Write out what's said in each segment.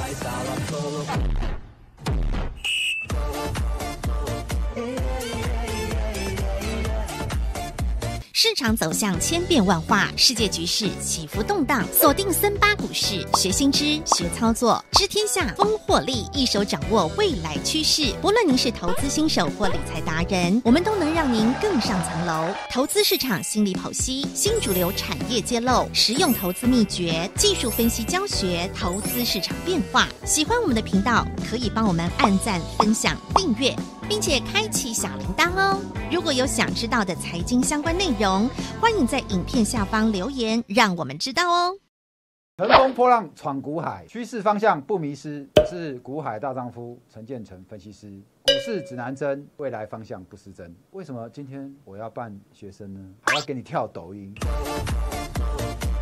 Ahí estaba todo. todo. 市场走向千变万化，世界局势起伏动荡，锁定森巴股市，学新知，学操作，知天下，风获利，一手掌握未来趋势。不论您是投资新手或理财达人，我们都能让您更上层楼。投资市场心理剖析，新主流产业揭露，实用投资秘诀，技术分析教学，投资市场变化。喜欢我们的频道，可以帮我们按赞、分享、订阅。并且开启小铃铛哦！如果有想知道的财经相关内容，欢迎在影片下方留言，让我们知道哦。乘风破浪闯股海，趋势方向不迷失。我是股海大丈夫陈建成分析师，股市指南针，未来方向不失真。为什么今天我要办学生呢？还要给你跳抖音？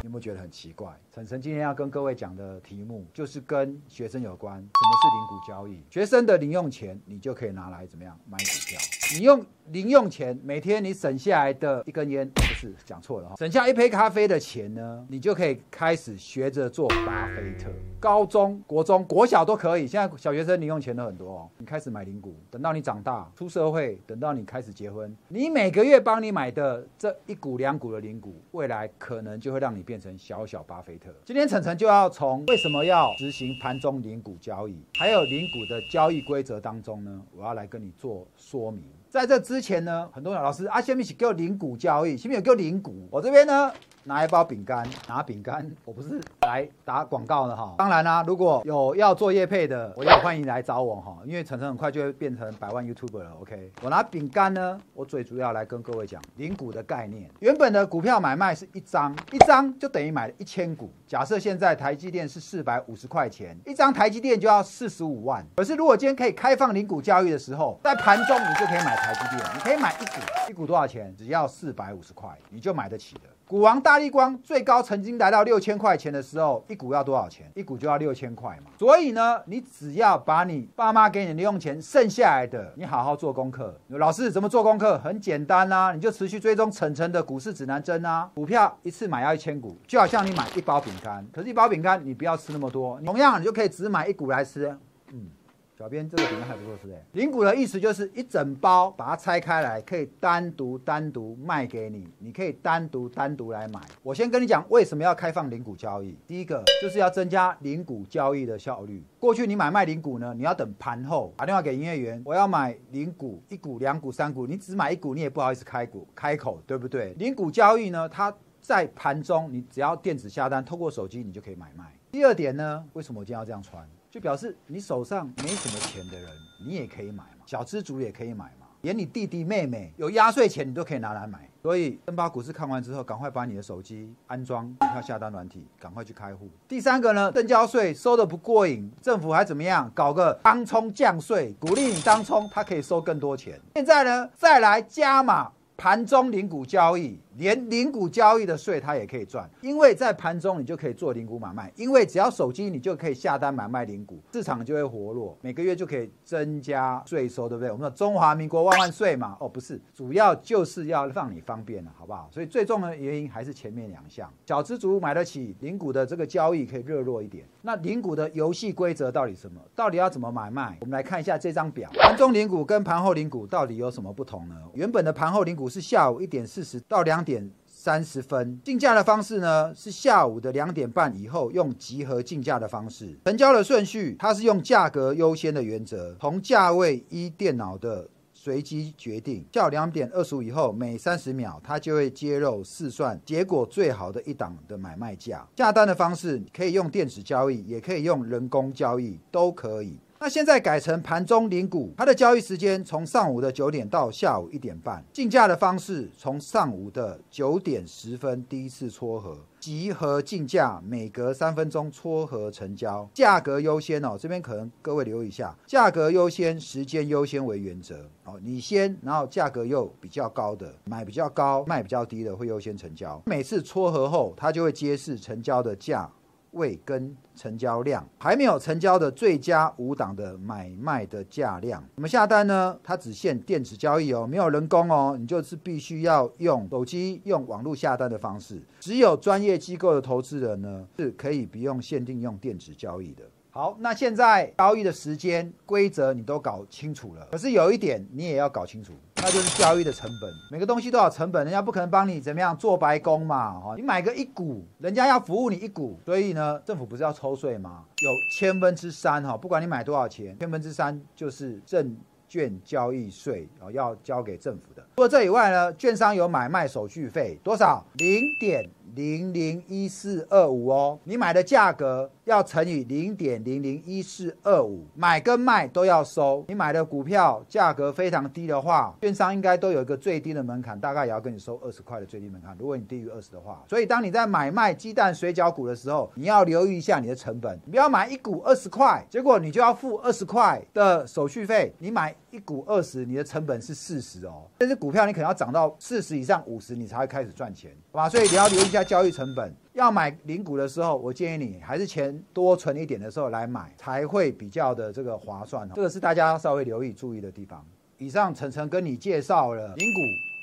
有没有觉得很奇怪？晨晨今天要跟各位讲的题目就是跟学生有关。什么是零股交易？学生的零用钱，你就可以拿来怎么样买股票？你用零用钱，每天你省下来的一根烟，不是讲错了哈，省下一杯咖啡的钱呢，你就可以开始学着做巴菲特。高中国中国小都可以，现在小学生零用钱都很多哦。你开始买零股，等到你长大出社会，等到你开始结婚，你每个月帮你买的这一股两股的零股，未来可能就会让你变成小小巴菲特。今天晨晨就要从为什么要执行盘中零股交易，还有零股的交易规则当中呢，我要来跟你做说明。在这之前呢，很多老师啊，下面是给我零股交易，下面有给我零股，我这边呢。拿一包饼干，拿饼干，我不是来打广告的哈。当然啦，如果有要做业配的，我也欢迎来找我哈。因为晨晨很快就会变成百万 YouTuber 了。OK，我拿饼干呢，我最主要来跟各位讲零股的概念。原本的股票买卖是一张，一张就等于买了一千股。假设现在台积电是四百五十块钱，一张台积电就要四十五万。可是如果今天可以开放零股交易的时候，在盘中你就可以买台积电，你可以买一股，一股多少钱？只要四百五十块，你就买得起的。股王大力光最高曾经来到六千块钱的时候，一股要多少钱？一股就要六千块嘛。所以呢，你只要把你爸妈给你的零用钱剩下来的，你好好做功课。老师怎么做功课？很简单啊，你就持续追踪晨晨的股市指南针啊。股票一次买要一千股，就好像你买一包饼干，可是一包饼干你不要吃那么多，同样你就可以只买一股来吃。嗯。小编这个饼干还不错吃哎，零股的意思就是一整包把它拆开来，可以单独单独卖给你，你可以单独单独来买。我先跟你讲为什么要开放零股交易，第一个就是要增加零股交易的效率。过去你买卖零股呢，你要等盘后打电话给营业员，我要买零股，一股、两股、三股，你只买一股，你也不好意思开股开口，对不对？零股交易呢，它在盘中你只要电子下单，透过手机你就可以买卖。第二点呢，为什么我今天要这样穿？就表示你手上没什么钱的人，你也可以买嘛，小资族也可以买嘛，连你弟弟妹妹有压岁钱，你都可以拿来买。所以，先把股市看完之后，赶快把你的手机安装股票下单软体，赶快去开户。第三个呢，增交税收的不过瘾，政府还怎么样？搞个当冲降税，鼓励你当冲，它可以收更多钱。现在呢，再来加码盘中零股交易。连零股交易的税它也可以赚，因为在盘中你就可以做零股买卖，因为只要手机你就可以下单买卖零股，市场就会活络，每个月就可以增加税收，对不对？我们说中华民国万万岁嘛，哦不是，主要就是要让你方便了，好不好？所以最重要的原因还是前面两项，小资族买得起零股的这个交易可以热络一点。那零股的游戏规则到底什么？到底要怎么买卖？我们来看一下这张表，盘中零股跟盘后零股到底有什么不同呢？原本的盘后零股是下午一点四十到两。点三十分竞价的方式呢，是下午的两点半以后用集合竞价的方式，成交的顺序它是用价格优先的原则，同价位依电脑的随机决定。下午两点二十五以后，每三十秒它就会揭露试算结果最好的一档的买卖价。下单的方式可以用电子交易，也可以用人工交易，都可以。那现在改成盘中零股，它的交易时间从上午的九点到下午一点半，竞价的方式从上午的九点十分第一次撮合，集合竞价，每隔三分钟撮合成交，价格优先哦，这边可能各位留意一下，价格优先，时间优先为原则哦，你先，然后价格又比较高的买比较高，卖比较低的会优先成交，每次撮合后，它就会揭示成交的价。位跟成交量还没有成交的最佳五档的买卖的价量，怎么下单呢？它只限电子交易哦，没有人工哦，你就是必须要用手机用网络下单的方式。只有专业机构的投资人呢，是可以不用限定用电子交易的。好，那现在交易的时间规则你都搞清楚了，可是有一点你也要搞清楚，那就是交易的成本。每个东西都有成本，人家不可能帮你怎么样做白工嘛。哈，你买个一股，人家要服务你一股，所以呢，政府不是要抽税吗？有千分之三哈，不管你买多少钱，千分之三就是正。券交易税哦，要交给政府的。除了这以外呢，券商有买卖手续费多少？零点零零一四二五哦。你买的价格要乘以零点零零一四二五，买跟卖都要收。你买的股票价格非常低的话，券商应该都有一个最低的门槛，大概也要跟你收二十块的最低门槛。如果你低于二十的话，所以当你在买卖鸡蛋水饺股的时候，你要留意一下你的成本。你不要买一股二十块，结果你就要付二十块的手续费。你买。一股二十，你的成本是四十哦。但是股票你可能要涨到四十以上五十，你才会开始赚钱，好吧？所以你要留意一下交易成本。要买零股的时候，我建议你还是钱多存一点的时候来买，才会比较的这个划算。这个是大家稍微留意注意的地方。以上晨晨跟你介绍了零股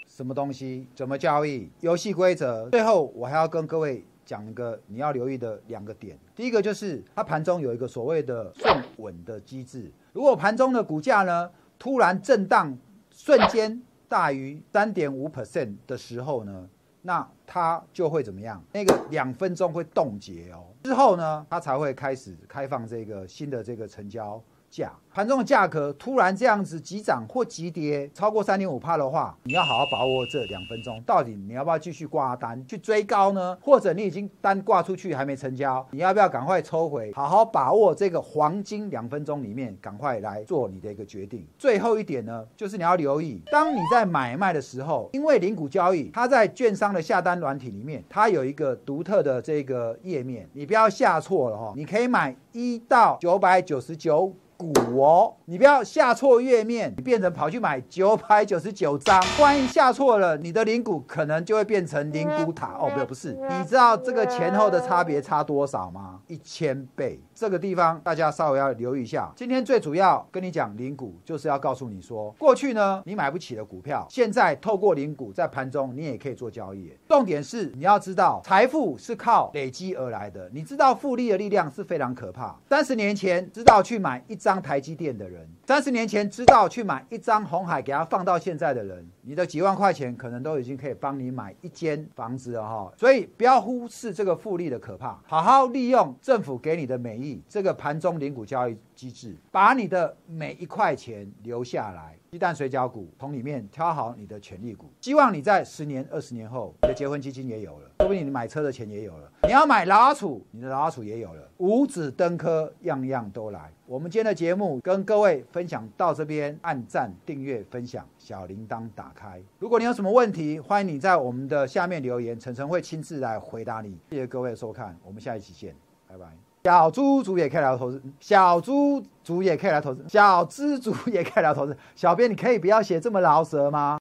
什么东西，怎么交易，游戏规则。最后我还要跟各位讲一个你要留意的两个点。第一个就是它盘中有一个所谓的顺稳的机制，如果盘中的股价呢？突然震荡，瞬间大于三点五 percent 的时候呢，那它就会怎么样？那个两分钟会冻结哦，之后呢，它才会开始开放这个新的这个成交。价盘中的价格突然这样子急涨或急跌超过三点五帕的话，你要好好把握这两分钟，到底你要不要继续挂单去追高呢？或者你已经单挂出去还没成交，你要不要赶快抽回？好好把握这个黄金两分钟里面，赶快来做你的一个决定。最后一点呢，就是你要留意，当你在买卖的时候，因为零股交易，它在券商的下单软体里面，它有一个独特的这个页面，你不要下错了哈。你可以买一到九百九十九。股哦，你不要下错页面，你变成跑去买九百九十九张，万一下错了，你的零股可能就会变成零股塔哦，不不是，你知道这个前后的差别差多少吗？一千倍，这个地方大家稍微要留意一下。今天最主要跟你讲零股，就是要告诉你说，过去呢你买不起的股票，现在透过零股在盘中你也可以做交易。重点是你要知道，财富是靠累积而来的，你知道复利的力量是非常可怕。三十年前知道去买一张。当台积电的人，三十年前知道去买一张红海，给他放到现在的人，你的几万块钱可能都已经可以帮你买一间房子了哈。所以不要忽视这个复利的可怕，好好利用政府给你的美意这个盘中零股交易机制，把你的每一块钱留下来。鸡蛋水饺股从里面挑好你的权利股，希望你在十年、二十年后，你的结婚基金也有了，说不定你买车的钱也有了。你要买老鼠，你的老鼠也有了。五子登科，样样都来。我们今天的节目跟各位分享到这边，按赞、订阅、分享，小铃铛打开。如果你有什么问题，欢迎你在我们的下面留言，晨晨会亲自来回答你。谢谢各位收看，我们下一期见，拜拜。小猪猪也可以来投资，小猪猪也可以来投资，小蜘蛛也可以来投资。小编，你可以不要写这么饶舌吗？